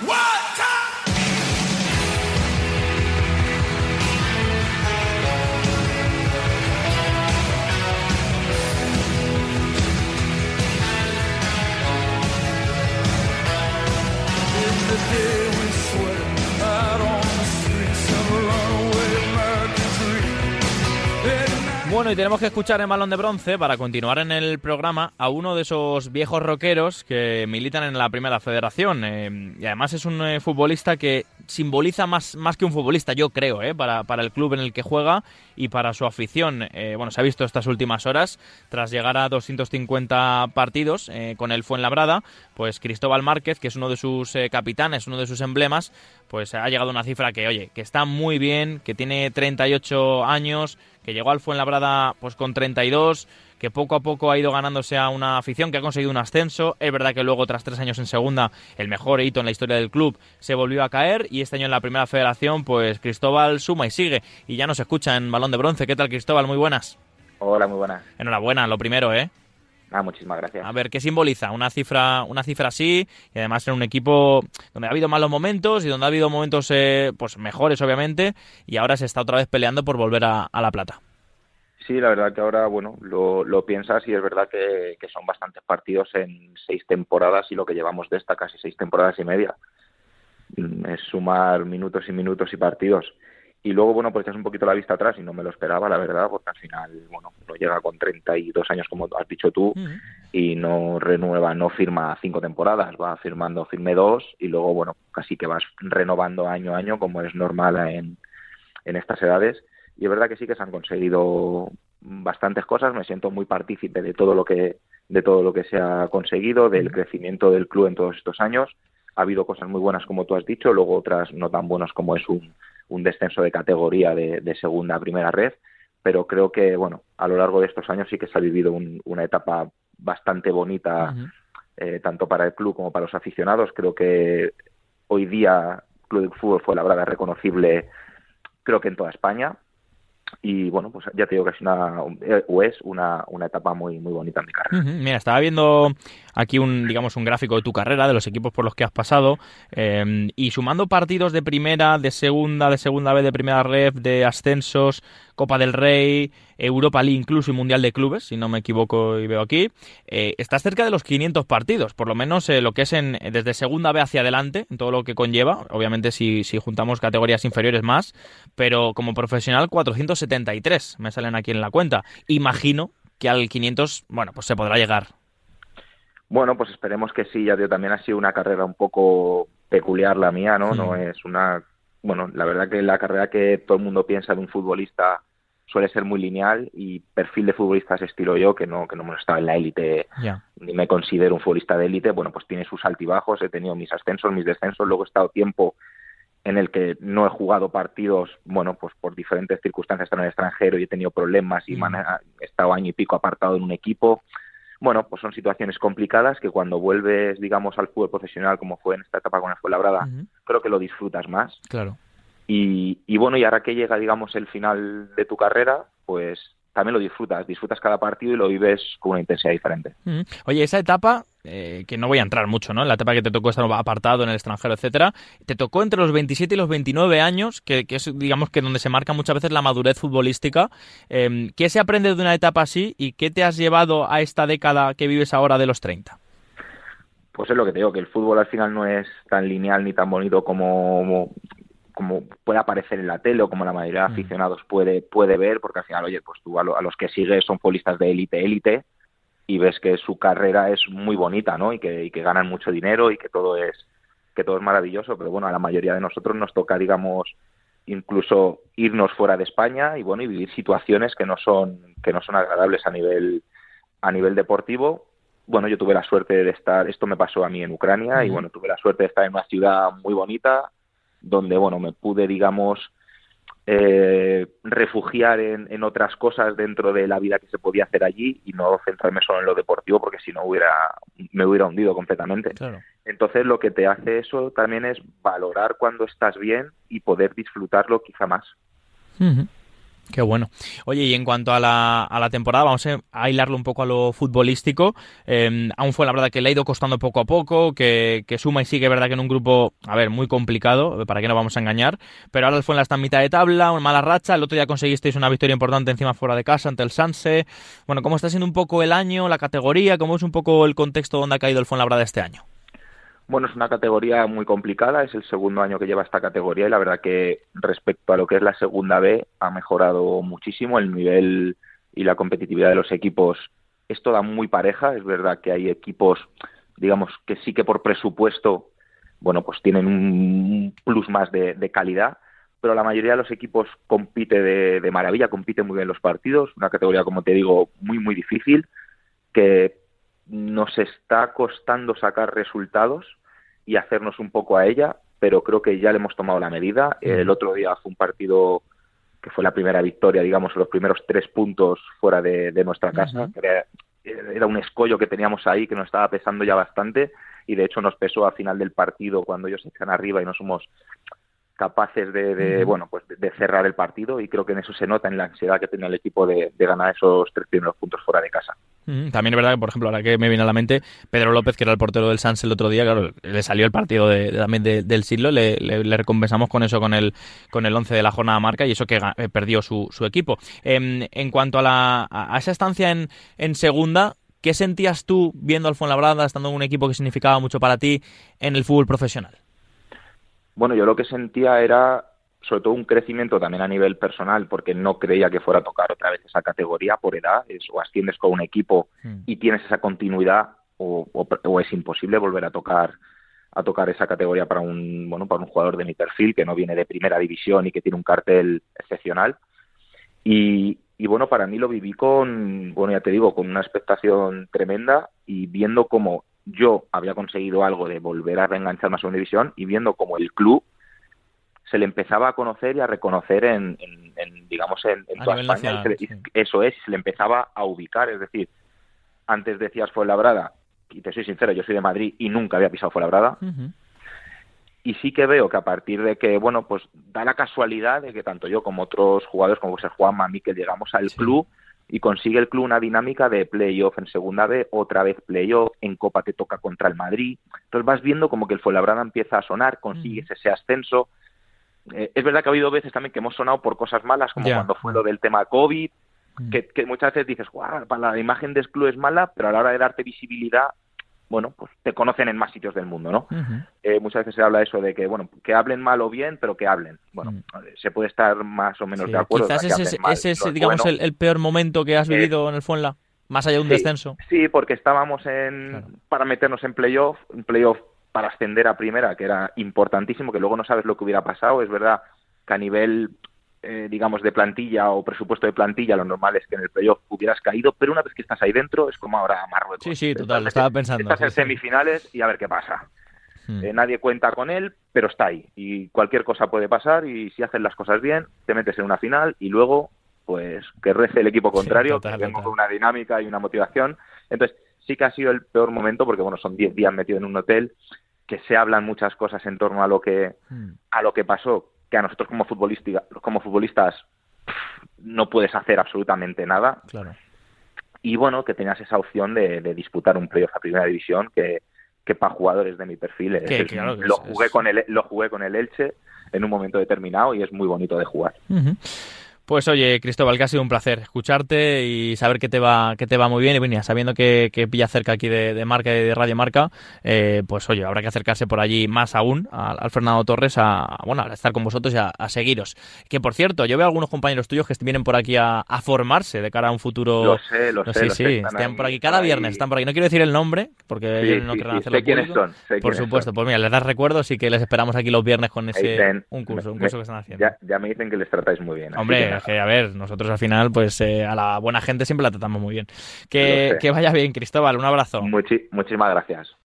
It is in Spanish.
What? Bueno, y tenemos que escuchar en Balón de Bronce, para continuar en el programa, a uno de esos viejos rockeros que militan en la Primera Federación. Eh, y además es un eh, futbolista que simboliza más, más que un futbolista, yo creo, eh, para, para, el club en el que juega y para su afición. Eh, bueno, se ha visto estas últimas horas, tras llegar a 250 partidos eh, con el Fuenlabrada, pues Cristóbal Márquez, que es uno de sus eh, capitanes, uno de sus emblemas, pues ha llegado a una cifra que, oye, que está muy bien, que tiene 38 años, que llegó al Fuenlabrada pues con 32, que poco a poco ha ido ganándose a una afición, que ha conseguido un ascenso. Es verdad que luego, tras tres años en segunda, el mejor hito en la historia del club, se volvió a caer y este año en la primera federación, pues Cristóbal suma y sigue. Y ya nos escucha en Balón de Bronce. ¿Qué tal, Cristóbal? Muy buenas. Hola, muy buenas. Enhorabuena, lo primero, ¿eh? Ah, muchísimas gracias. A ver, ¿qué simboliza una cifra, una cifra así? Y además en un equipo donde ha habido malos momentos y donde ha habido momentos eh, pues mejores, obviamente, y ahora se está otra vez peleando por volver a, a La Plata. Sí, la verdad que ahora, bueno, lo, lo piensas y es verdad que, que, son bastantes partidos en seis temporadas y lo que llevamos de esta casi seis temporadas y media. Mm, es sumar minutos y minutos y partidos. Y luego, bueno, pues echas un poquito la vista atrás y no me lo esperaba, la verdad, porque al final, bueno, no llega con 32 años, como has dicho tú, uh -huh. y no renueva, no firma cinco temporadas, va firmando, firme dos, y luego, bueno, casi que vas renovando año a año, como es normal en, en estas edades. Y es verdad que sí que se han conseguido bastantes cosas, me siento muy partícipe de todo lo que, de todo lo que se ha conseguido, del crecimiento del club en todos estos años. Ha habido cosas muy buenas, como tú has dicho, luego otras no tan buenas como es un un descenso de categoría de, de, segunda a primera red, pero creo que, bueno, a lo largo de estos años sí que se ha vivido un, una etapa bastante bonita, uh -huh. eh, tanto para el club como para los aficionados. Creo que hoy día Club de Fútbol fue la verdad reconocible, creo que en toda España, y bueno, pues ya te digo que es una, o es una, una etapa muy, muy bonita en mi carrera. Mira, estaba viendo aquí un, digamos, un gráfico de tu carrera, de los equipos por los que has pasado, eh, y sumando partidos de primera, de segunda, de segunda vez, de primera red, de ascensos, Copa del Rey, Europa League incluso y Mundial de Clubes, si no me equivoco y veo aquí, eh, estás cerca de los 500 partidos, por lo menos eh, lo que es en, desde segunda B hacia adelante, en todo lo que conlleva, obviamente si, si juntamos categorías inferiores más, pero como profesional 473 me salen aquí en la cuenta. Imagino que al 500, bueno, pues se podrá llegar. Bueno, pues esperemos que sí, ya tío, también ha sido una carrera un poco peculiar la mía, ¿no? No es una bueno, la verdad que la carrera que todo el mundo piensa de un futbolista suele ser muy lineal y perfil de futbolista es estilo yo, que no, que no me estaba en la élite, yeah. ni me considero un futbolista de élite, bueno, pues tiene sus altibajos, he tenido mis ascensos, mis descensos, luego he estado tiempo en el que no he jugado partidos, bueno, pues por diferentes circunstancias en el extranjero y he tenido problemas y mm. he estado año y pico apartado en un equipo. Bueno, pues son situaciones complicadas que cuando vuelves, digamos, al fútbol profesional, como fue en esta etapa con el Fuenlabrada, uh -huh. creo que lo disfrutas más. Claro. Y, y, bueno, y ahora que llega, digamos, el final de tu carrera, pues también lo disfrutas, disfrutas cada partido y lo vives con una intensidad diferente. Oye, esa etapa, eh, que no voy a entrar mucho, ¿no? En la etapa que te tocó estar apartado en el extranjero, etcétera, te tocó entre los 27 y los 29 años, que, que, es, digamos, que donde se marca muchas veces la madurez futbolística. Eh, ¿Qué se aprende de una etapa así y qué te has llevado a esta década que vives ahora de los 30? Pues es lo que te digo, que el fútbol al final no es tan lineal ni tan bonito como, como puede aparecer en la tele o como la mayoría de aficionados puede, puede ver, porque al final, oye, pues tú a, lo, a los que sigues son futbolistas de élite, élite, y ves que su carrera es muy bonita, ¿no? Y que, y que ganan mucho dinero y que todo es que todo es maravilloso, pero bueno, a la mayoría de nosotros nos toca, digamos, incluso irnos fuera de España y bueno, y vivir situaciones que no son que no son agradables a nivel a nivel deportivo. Bueno, yo tuve la suerte de estar, esto me pasó a mí en Ucrania uh -huh. y bueno, tuve la suerte de estar en una ciudad muy bonita donde bueno, me pude, digamos, eh, refugiar en, en, otras cosas dentro de la vida que se podía hacer allí y no centrarme solo en lo deportivo porque si no hubiera me hubiera hundido completamente. Claro. Entonces lo que te hace eso también es valorar cuando estás bien y poder disfrutarlo quizá más. Uh -huh. Qué bueno. Oye, y en cuanto a la, a la temporada, vamos a hilarlo un poco a lo futbolístico. Eh, aún fue la verdad que le ha ido costando poco a poco, que, suma y sigue, verdad que en un grupo, a ver, muy complicado, para que no vamos a engañar. Pero ahora el Fuenla está en mitad de tabla, una mala racha. El otro día conseguisteis una victoria importante encima fuera de casa ante el Sanse. Bueno, ¿cómo está siendo un poco el año, la categoría? ¿Cómo es un poco el contexto donde ha caído el Fuenlabrada este año? Bueno, es una categoría muy complicada, es el segundo año que lleva esta categoría y la verdad que respecto a lo que es la segunda B ha mejorado muchísimo el nivel y la competitividad de los equipos. Es toda muy pareja, es verdad que hay equipos, digamos, que sí que por presupuesto, bueno, pues tienen un plus más de, calidad, pero la mayoría de los equipos compite de, de maravilla, compite muy bien los partidos, una categoría, como te digo, muy, muy difícil, que nos está costando sacar resultados y hacernos un poco a ella, pero creo que ya le hemos tomado la medida. El otro día fue un partido que fue la primera victoria, digamos, los primeros tres puntos fuera de, nuestra casa. era, un escollo que teníamos ahí que nos estaba pesando ya bastante y de hecho nos pesó al final del partido cuando ellos se echan arriba y no somos capaces de, bueno pues de, cerrar el partido y creo que en eso se nota en la ansiedad que tenía el equipo de, ganar esos tres primeros puntos fuera de casa. También es verdad que, por ejemplo, ahora que me viene a la mente, Pedro López, que era el portero del Sans el otro día, claro, le salió el partido de, también del siglo, le, recompensamos con eso, con el con el 11 de la jornada marca y eso que eh, perdió su, su equipo. Em, en cuanto a, la, a esa estancia en, en segunda, ¿qué sentías tú viendo al Fuenlabrada, estando en un equipo que significaba mucho para ti en el fútbol profesional? Bueno, yo lo que sentía era sobre todo un crecimiento también a nivel personal, porque no creía que fuera a tocar otra vez esa categoría por edad, es, o asciendes con un equipo hmm. y tienes esa continuidad, o, es imposible volver a tocar a tocar esa categoría para un bueno para un jugador de mi perfil que no viene de primera división y que tiene un cartel excepcional y, y bueno para mí lo viví con bueno ya te digo con una expectación tremenda y viendo cómo yo había conseguido algo de volver a reengancharme a segunda división y viendo como el club se le empezaba a conocer y a reconocer en, digamos, en, toda España. Eso es, se le empezaba a ubicar. Es decir, antes decías Fuenlabrada, y te soy sincero, yo soy de Madrid y nunca había pisado Fuenlabrada. Y sí que veo que a partir de que, bueno, pues da la casualidad de que tanto yo como otros jugadores, como ser Juan que llegamos al club y consigue el club una dinámica de playoff en segunda B, otra vez playoff, en Copa te toca contra el Madrid. Entonces vas viendo como que el Fuenlabrada empieza a sonar, consigues ese ascenso. Eh, es verdad que ha habido veces también que hemos sonado por cosas malas, como cuando fue lo del tema COVID, que, muchas veces dices, guau, la imagen del club es mala, pero a la hora de darte visibilidad bueno, pues te conocen en más sitios del mundo, ¿no? Eh, muchas veces se habla eso de que, bueno, que hablen mal o bien, pero que hablen. Bueno, mm. se puede estar más o menos de acuerdo. Quizás ese, es, digamos, el, peor momento que has eh, vivido en el Fuenla, más allá de un descenso. Sí, porque estábamos en para meternos en playoff, en playoff para ascender a primera, que era importantísimo, que luego no sabes lo que hubiera pasado. Es verdad que a nivel eh, digamos, de plantilla o presupuesto de plantilla, lo normal es que en el playoff hubieras caído, pero una vez que estás ahí dentro es como ahora Marruecos. Sí, sí, total, lo estaba pensando. Estás en semifinales y a ver qué pasa. Hmm. Eh, nadie cuenta con él, pero está ahí y cualquier cosa puede pasar y si haces las cosas bien, te metes en una final y luego, pues, que rece el equipo contrario, que vengo con una dinámica y una motivación. Entonces, sí que ha sido el peor momento porque, bueno, son 10 días metido en un hotel que se hablan muchas cosas en torno a lo que hmm. a lo que pasó que a nosotros como, futbolista, como futbolistas no puedes hacer absolutamente nada. Claro. Y bueno, que tenías esa opción de, disputar un playoff a primera división que, que para jugadores de mi perfil lo jugué con el lo jugué con el Elche en un momento determinado y es muy bonito de jugar. Pues oye, Cristóbal, que ha sido un placer escucharte y saber que te va, que te va muy bien. Y venía, sabiendo que, que pilla cerca aquí de, Marca y de Radio Marca, eh, pues oye, habrá que acercarse por allí más aún al, Fernando Torres a, bueno, a estar con vosotros y a, seguiros. Que por cierto, yo veo algunos compañeros tuyos que vienen por aquí a, formarse de cara a un futuro. Lo sé, lo sé. Sí, sí, están, por aquí cada viernes, están por aquí. No quiero decir el nombre, porque ellos no querrán hacerlo. Sé quiénes son. por supuesto, pues mira, les das recuerdos y que les esperamos aquí los viernes con ese un curso, un curso que están haciendo. Ya, ya, me dicen que les tratáis muy bien. Hombre, que, a ver, nosotros al final, pues eh, a la buena gente siempre la tratamos muy bien. Que, que vaya bien, Cristóbal, un abrazo. muchísimas gracias.